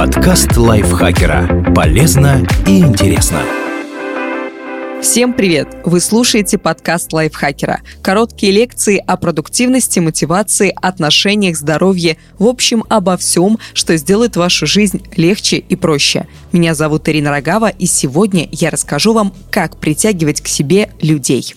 Подкаст лайфхакера. Полезно и интересно. Всем привет! Вы слушаете подкаст лайфхакера. Короткие лекции о продуктивности, мотивации, отношениях, здоровье, в общем, обо всем, что сделает вашу жизнь легче и проще. Меня зовут Ирина Рогава, и сегодня я расскажу вам, как притягивать к себе людей.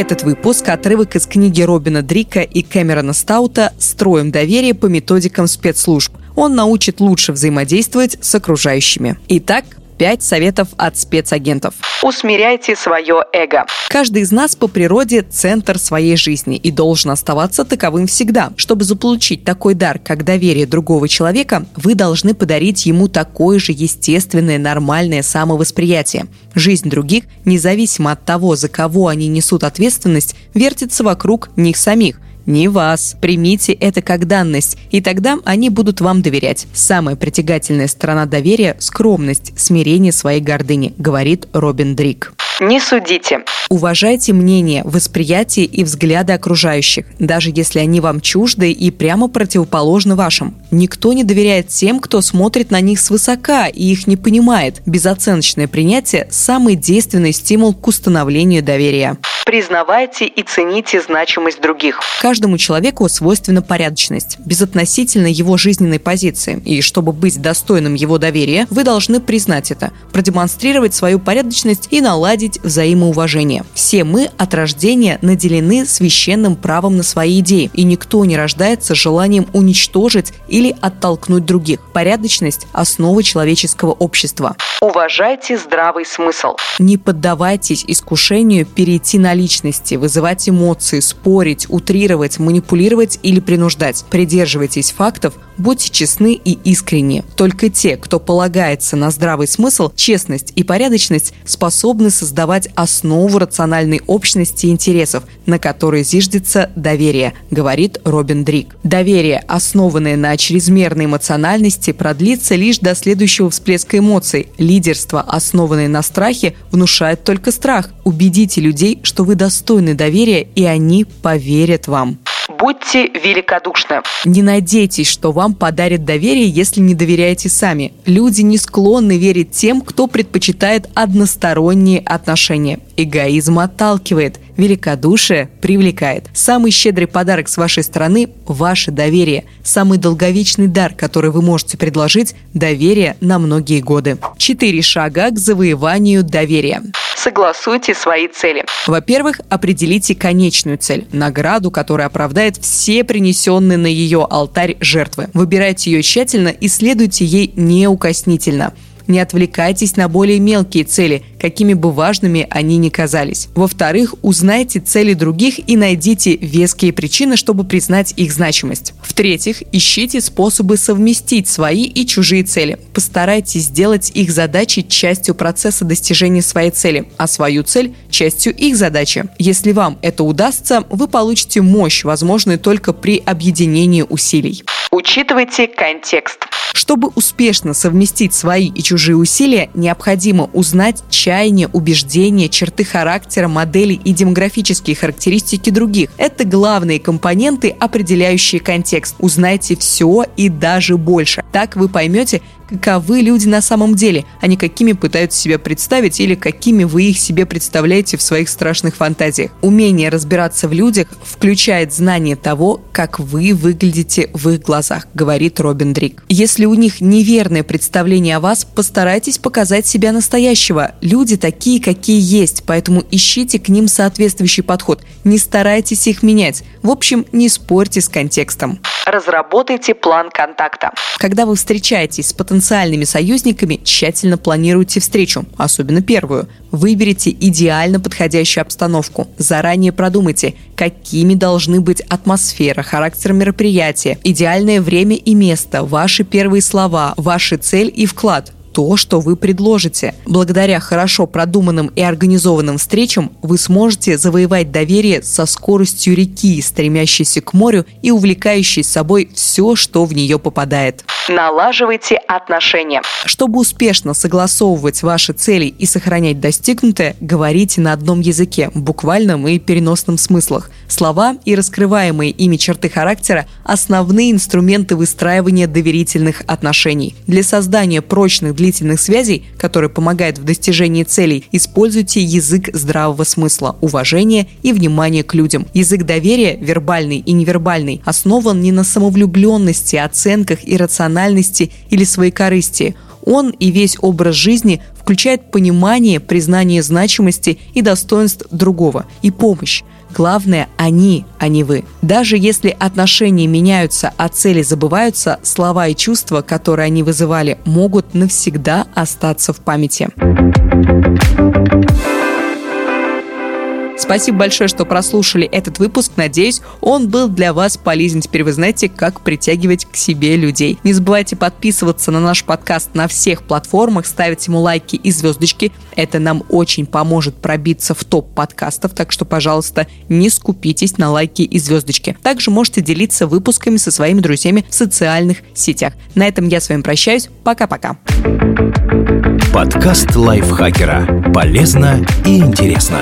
Этот выпуск – отрывок из книги Робина Дрика и Кэмерона Стаута «Строим доверие по методикам спецслужб». Он научит лучше взаимодействовать с окружающими. Итак, Пять советов от спецагентов. Усмиряйте свое эго. Каждый из нас по природе центр своей жизни и должен оставаться таковым всегда. Чтобы заполучить такой дар, как доверие другого человека, вы должны подарить ему такое же естественное, нормальное самовосприятие. Жизнь других, независимо от того, за кого они несут ответственность, вертится вокруг них самих – не вас. Примите это как данность, и тогда они будут вам доверять. Самая притягательная сторона доверия – скромность, смирение своей гордыни, говорит Робин Дрик. Не судите. Уважайте мнение, восприятие и взгляды окружающих, даже если они вам чужды и прямо противоположны вашим. Никто не доверяет тем, кто смотрит на них свысока и их не понимает. Безоценочное принятие – самый действенный стимул к установлению доверия признавайте и цените значимость других. Каждому человеку свойственна порядочность, безотносительно его жизненной позиции. И чтобы быть достойным его доверия, вы должны признать это, продемонстрировать свою порядочность и наладить взаимоуважение. Все мы от рождения наделены священным правом на свои идеи, и никто не рождается желанием уничтожить или оттолкнуть других. Порядочность – основа человеческого общества. Уважайте здравый смысл. Не поддавайтесь искушению перейти на личности, вызывать эмоции, спорить, утрировать, манипулировать или принуждать. Придерживайтесь фактов, будьте честны и искренни. Только те, кто полагается на здравый смысл, честность и порядочность, способны создавать основу рациональной общности интересов, на которой зиждется доверие, говорит Робин Дрик. Доверие, основанное на чрезмерной эмоциональности, продлится лишь до следующего всплеска эмоций. Лидерство, основанное на страхе, внушает только страх. Убедите людей, что вы достойны доверия, и они поверят вам. Будьте великодушны. Не надейтесь, что вам подарят доверие, если не доверяете сами. Люди не склонны верить тем, кто предпочитает односторонние отношения. Эгоизм отталкивает, великодушие привлекает. Самый щедрый подарок с вашей стороны – ваше доверие. Самый долговечный дар, который вы можете предложить – доверие на многие годы. Четыре шага к завоеванию доверия согласуйте свои цели. Во-первых, определите конечную цель – награду, которая оправдает все принесенные на ее алтарь жертвы. Выбирайте ее тщательно и следуйте ей неукоснительно – не отвлекайтесь на более мелкие цели, какими бы важными они ни казались. Во-вторых, узнайте цели других и найдите веские причины, чтобы признать их значимость. В-третьих, ищите способы совместить свои и чужие цели. Постарайтесь сделать их задачи частью процесса достижения своей цели, а свою цель – частью их задачи. Если вам это удастся, вы получите мощь, возможную только при объединении усилий. Учитывайте контекст. Чтобы успешно совместить свои и чужие усилия, необходимо узнать чаяния, убеждения, черты характера, модели и демографические характеристики других. Это главные компоненты, определяющие контекст. Узнайте все и даже больше. Так вы поймете, каковы люди на самом деле, а не какими пытаются себя представить или какими вы их себе представляете в своих страшных фантазиях. Умение разбираться в людях включает знание того, как вы выглядите в их глазах, говорит Робин Дрик. Если у них неверное представление о вас, постарайтесь показать себя настоящего. Люди такие, какие есть, поэтому ищите к ним соответствующий подход. Не старайтесь их менять. В общем, не спорьте с контекстом. Разработайте план контакта. Когда вы встречаетесь с потенциальными союзниками, тщательно планируйте встречу, особенно первую. Выберите идеально подходящую обстановку. Заранее продумайте, какими должны быть атмосфера, характер мероприятия, идеальное время и место, ваши первые слова, ваша цель и вклад – то, что вы предложите. Благодаря хорошо продуманным и организованным встречам вы сможете завоевать доверие со скоростью реки, стремящейся к морю и увлекающей собой все, что в нее попадает. Налаживайте отношения. Чтобы успешно согласовывать ваши цели и сохранять достигнутое, говорите на одном языке, буквальном и переносном смыслах. Слова и раскрываемые ими черты характера – основные инструменты выстраивания доверительных отношений. Для создания прочных длительных связей, которые помогают в достижении целей, используйте язык здравого смысла, уважения и внимания к людям. Язык доверия, вербальный и невербальный, основан не на самовлюбленности, оценках и рациональности или своей корысти. Он и весь образ жизни включает понимание, признание значимости и достоинств другого и помощь. Главное – они, а не вы. Даже если отношения меняются, а цели забываются, слова и чувства, которые они вызывали, могут навсегда остаться в памяти. Спасибо большое, что прослушали этот выпуск. Надеюсь, он был для вас полезен. Теперь вы знаете, как притягивать к себе людей. Не забывайте подписываться на наш подкаст на всех платформах, ставить ему лайки и звездочки. Это нам очень поможет пробиться в топ подкастов, так что, пожалуйста, не скупитесь на лайки и звездочки. Также можете делиться выпусками со своими друзьями в социальных сетях. На этом я с вами прощаюсь. Пока-пока. Подкаст лайфхакера. Полезно и интересно.